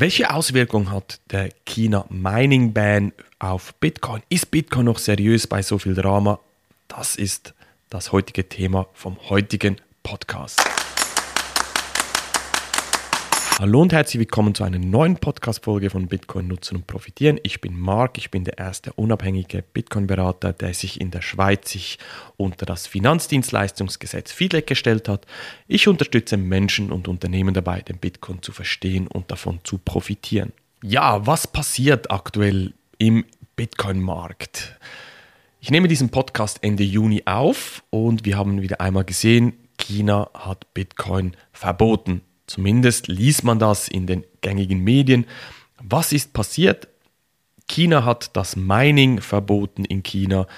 Welche Auswirkung hat der China Mining Ban auf Bitcoin? Ist Bitcoin noch seriös bei so viel Drama? Das ist das heutige Thema vom heutigen Podcast. Hallo und herzlich willkommen zu einer neuen Podcast-Folge von Bitcoin nutzen und profitieren. Ich bin Marc, ich bin der erste unabhängige Bitcoin-Berater, der sich in der Schweiz sich unter das Finanzdienstleistungsgesetz FIDLEG gestellt hat. Ich unterstütze Menschen und Unternehmen dabei, den Bitcoin zu verstehen und davon zu profitieren. Ja, was passiert aktuell im Bitcoin-Markt? Ich nehme diesen Podcast Ende Juni auf und wir haben wieder einmal gesehen, China hat Bitcoin verboten. Zumindest liest man das in den gängigen Medien. Was ist passiert? China hat das Mining verboten in China.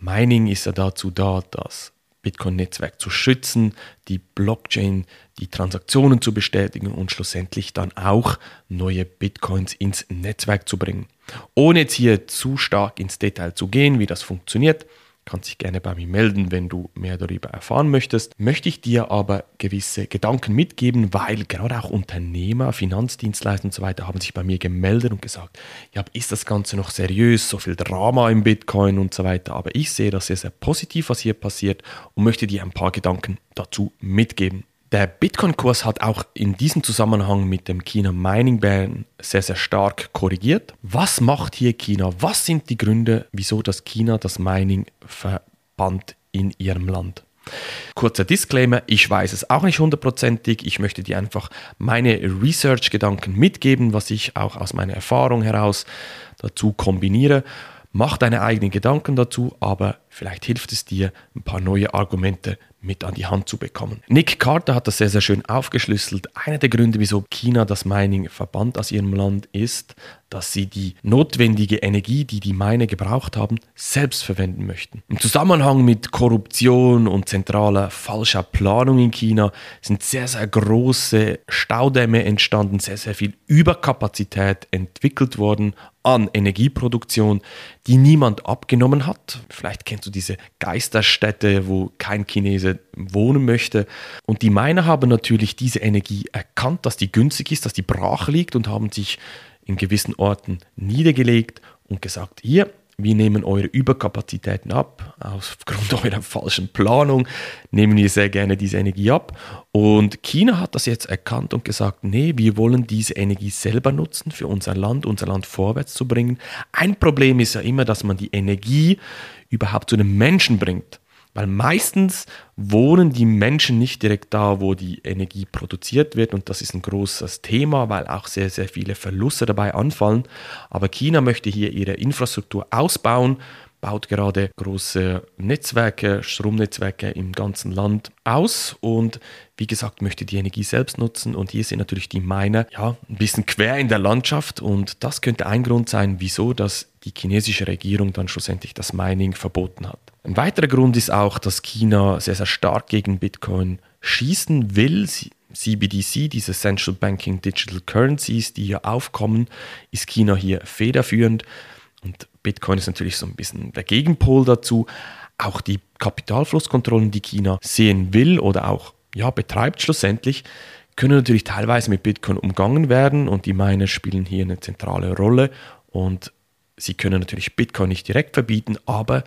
Mining ist ja dazu da, das Bitcoin-Netzwerk zu schützen, die Blockchain, die Transaktionen zu bestätigen und schlussendlich dann auch neue Bitcoins ins Netzwerk zu bringen. Ohne jetzt hier zu stark ins Detail zu gehen, wie das funktioniert, kannst dich gerne bei mir melden, wenn du mehr darüber erfahren möchtest. Möchte ich dir aber gewisse Gedanken mitgeben, weil gerade auch Unternehmer, Finanzdienstleister und so weiter haben sich bei mir gemeldet und gesagt, ja, ist das Ganze noch seriös, so viel Drama im Bitcoin und so weiter. Aber ich sehe das sehr, sehr positiv, was hier passiert und möchte dir ein paar Gedanken dazu mitgeben. Der Bitcoin-Kurs hat auch in diesem Zusammenhang mit dem China Mining Ban sehr, sehr stark korrigiert. Was macht hier China? Was sind die Gründe, wieso das China das Mining verbannt in ihrem Land? Kurzer Disclaimer, ich weiß es auch nicht hundertprozentig. Ich möchte dir einfach meine Research-Gedanken mitgeben, was ich auch aus meiner Erfahrung heraus dazu kombiniere. Mach deine eigenen Gedanken dazu, aber vielleicht hilft es dir, ein paar neue Argumente mit an die Hand zu bekommen. Nick Carter hat das sehr, sehr schön aufgeschlüsselt. Einer der Gründe, wieso China das Mining verbannt aus ihrem Land, ist, dass sie die notwendige Energie, die die Mine gebraucht haben, selbst verwenden möchten. Im Zusammenhang mit Korruption und zentraler falscher Planung in China sind sehr, sehr große Staudämme entstanden, sehr, sehr viel Überkapazität entwickelt worden an Energieproduktion, die niemand abgenommen hat. Vielleicht kennst du diese Geisterstädte, wo kein Chinese wohnen möchte. Und die Miner haben natürlich diese Energie erkannt, dass die günstig ist, dass die brach liegt und haben sich in gewissen Orten niedergelegt und gesagt, hier, wir nehmen eure Überkapazitäten ab. Aufgrund eurer falschen Planung nehmen wir sehr gerne diese Energie ab. Und China hat das jetzt erkannt und gesagt, nee, wir wollen diese Energie selber nutzen für unser Land, unser Land vorwärts zu bringen. Ein Problem ist ja immer, dass man die Energie überhaupt zu den Menschen bringt. Weil meistens wohnen die Menschen nicht direkt da, wo die Energie produziert wird. Und das ist ein großes Thema, weil auch sehr, sehr viele Verluste dabei anfallen. Aber China möchte hier ihre Infrastruktur ausbauen, baut gerade große Netzwerke, Stromnetzwerke im ganzen Land aus und wie gesagt möchte die Energie selbst nutzen und hier sind natürlich die Miner ja ein bisschen quer in der Landschaft und das könnte ein Grund sein, wieso das die chinesische Regierung dann schlussendlich das Mining verboten hat. Ein weiterer Grund ist auch, dass China sehr, sehr stark gegen Bitcoin schießen will. CBDC, diese Central Banking Digital Currencies, die hier aufkommen, ist China hier federführend. Und Bitcoin ist natürlich so ein bisschen der Gegenpol dazu. Auch die Kapitalflusskontrollen, die China sehen will oder auch ja, betreibt schlussendlich, können natürlich teilweise mit Bitcoin umgangen werden und die Miner spielen hier eine zentrale Rolle und sie können natürlich Bitcoin nicht direkt verbieten, aber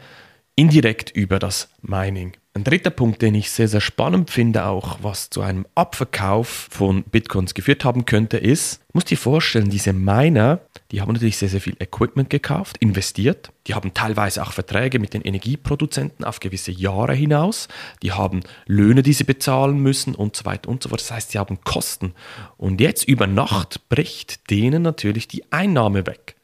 indirekt über das Mining. Ein dritter Punkt, den ich sehr, sehr spannend finde, auch was zu einem Abverkauf von Bitcoins geführt haben könnte, ist, muss dir vorstellen, diese Miner, die haben natürlich sehr, sehr viel Equipment gekauft, investiert. Die haben teilweise auch Verträge mit den Energieproduzenten auf gewisse Jahre hinaus. Die haben Löhne, die sie bezahlen müssen und so weiter und so fort. Das heißt, sie haben Kosten. Und jetzt über Nacht bricht denen natürlich die Einnahme weg.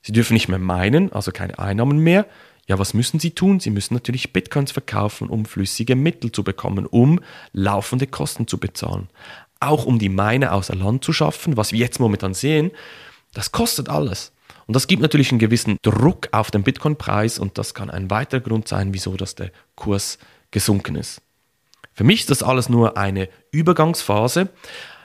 Sie dürfen nicht mehr meinen, also keine Einnahmen mehr. Ja, was müssen sie tun? Sie müssen natürlich Bitcoins verkaufen, um flüssige Mittel zu bekommen, um laufende Kosten zu bezahlen. Auch um die Mine außer Land zu schaffen, was wir jetzt momentan sehen, das kostet alles. Und das gibt natürlich einen gewissen Druck auf den Bitcoin-Preis und das kann ein weiterer Grund sein, wieso dass der Kurs gesunken ist. Für mich ist das alles nur eine Übergangsphase,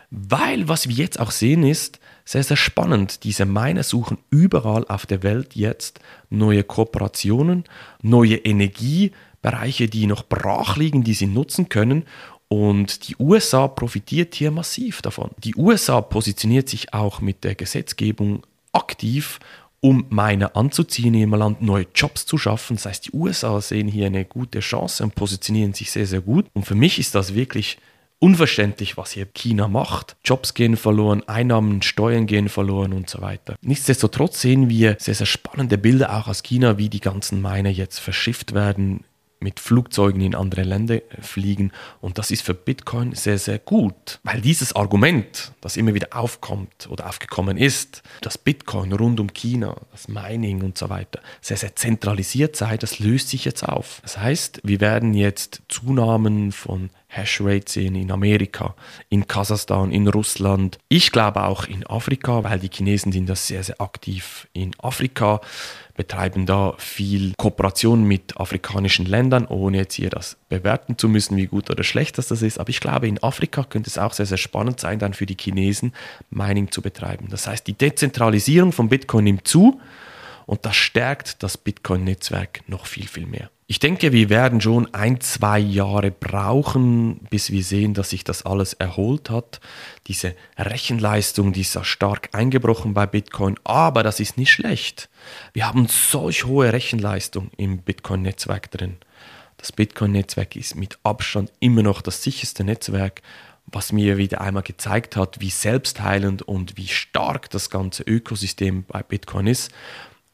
weil was wir jetzt auch sehen ist, sehr, sehr spannend. Diese Miner suchen überall auf der Welt jetzt neue Kooperationen, neue Energiebereiche, die noch brach liegen, die sie nutzen können. Und die USA profitiert hier massiv davon. Die USA positioniert sich auch mit der Gesetzgebung aktiv um Miner anzuziehen in ihrem Land, neue Jobs zu schaffen. Das heißt, die USA sehen hier eine gute Chance und positionieren sich sehr, sehr gut. Und für mich ist das wirklich unverständlich, was hier China macht. Jobs gehen verloren, Einnahmen, Steuern gehen verloren und so weiter. Nichtsdestotrotz sehen wir sehr, sehr spannende Bilder auch aus China, wie die ganzen Miner jetzt verschifft werden mit Flugzeugen in andere Länder fliegen. Und das ist für Bitcoin sehr, sehr gut, weil dieses Argument, das immer wieder aufkommt oder aufgekommen ist, dass Bitcoin rund um China, das Mining und so weiter, sehr, sehr zentralisiert sei, das löst sich jetzt auf. Das heißt, wir werden jetzt Zunahmen von Hashrate sehen in Amerika, in Kasachstan, in Russland. Ich glaube auch in Afrika, weil die Chinesen sind das sehr, sehr aktiv in Afrika betreiben da viel Kooperation mit afrikanischen Ländern, ohne jetzt hier das bewerten zu müssen, wie gut oder schlecht das ist. Aber ich glaube, in Afrika könnte es auch sehr, sehr spannend sein, dann für die Chinesen Mining zu betreiben. Das heißt, die Dezentralisierung von Bitcoin nimmt zu und das stärkt das Bitcoin-Netzwerk noch viel, viel mehr. Ich denke, wir werden schon ein, zwei Jahre brauchen, bis wir sehen, dass sich das alles erholt hat. Diese Rechenleistung, die ist ja stark eingebrochen bei Bitcoin, aber das ist nicht schlecht. Wir haben solch hohe Rechenleistung im Bitcoin-Netzwerk drin. Das Bitcoin-Netzwerk ist mit Abstand immer noch das sicherste Netzwerk, was mir wieder einmal gezeigt hat, wie selbstheilend und wie stark das ganze Ökosystem bei Bitcoin ist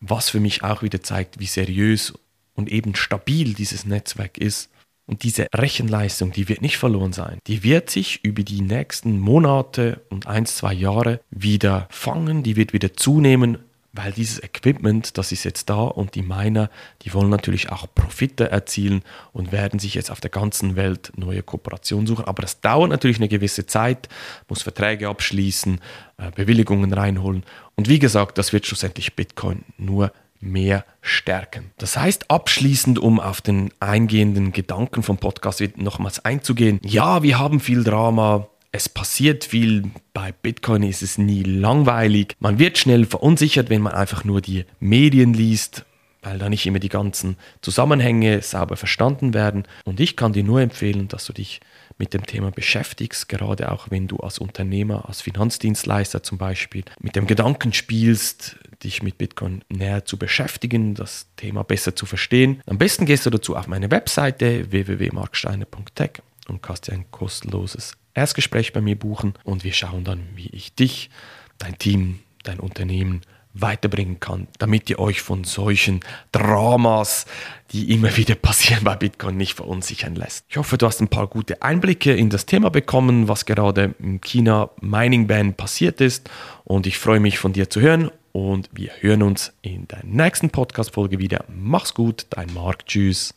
was für mich auch wieder zeigt, wie seriös und eben stabil dieses Netzwerk ist. Und diese Rechenleistung, die wird nicht verloren sein. Die wird sich über die nächsten Monate und ein, zwei Jahre wieder fangen, die wird wieder zunehmen, weil dieses Equipment, das ist jetzt da und die Miner, die wollen natürlich auch Profite erzielen und werden sich jetzt auf der ganzen Welt neue Kooperationen suchen. Aber das dauert natürlich eine gewisse Zeit, muss Verträge abschließen, äh, Bewilligungen reinholen. Und wie gesagt, das wird schlussendlich Bitcoin nur mehr stärken. Das heißt, abschließend, um auf den eingehenden Gedanken vom Podcast nochmals einzugehen, ja, wir haben viel Drama, es passiert viel, bei Bitcoin ist es nie langweilig, man wird schnell verunsichert, wenn man einfach nur die Medien liest, weil da nicht immer die ganzen Zusammenhänge sauber verstanden werden. Und ich kann dir nur empfehlen, dass du dich mit dem Thema beschäftigst, gerade auch wenn du als Unternehmer, als Finanzdienstleister zum Beispiel mit dem Gedanken spielst, dich mit Bitcoin näher zu beschäftigen, das Thema besser zu verstehen. Am besten gehst du dazu auf meine Webseite www.marksteiner.tech und kannst dir ein kostenloses Erstgespräch bei mir buchen und wir schauen dann, wie ich dich, dein Team, dein Unternehmen weiterbringen kann, damit ihr euch von solchen Dramas, die immer wieder passieren bei Bitcoin, nicht verunsichern lässt. Ich hoffe, du hast ein paar gute Einblicke in das Thema bekommen, was gerade im China Mining Ban passiert ist und ich freue mich von dir zu hören und wir hören uns in der nächsten Podcast-Folge wieder. Mach's gut, dein Marc. Tschüss.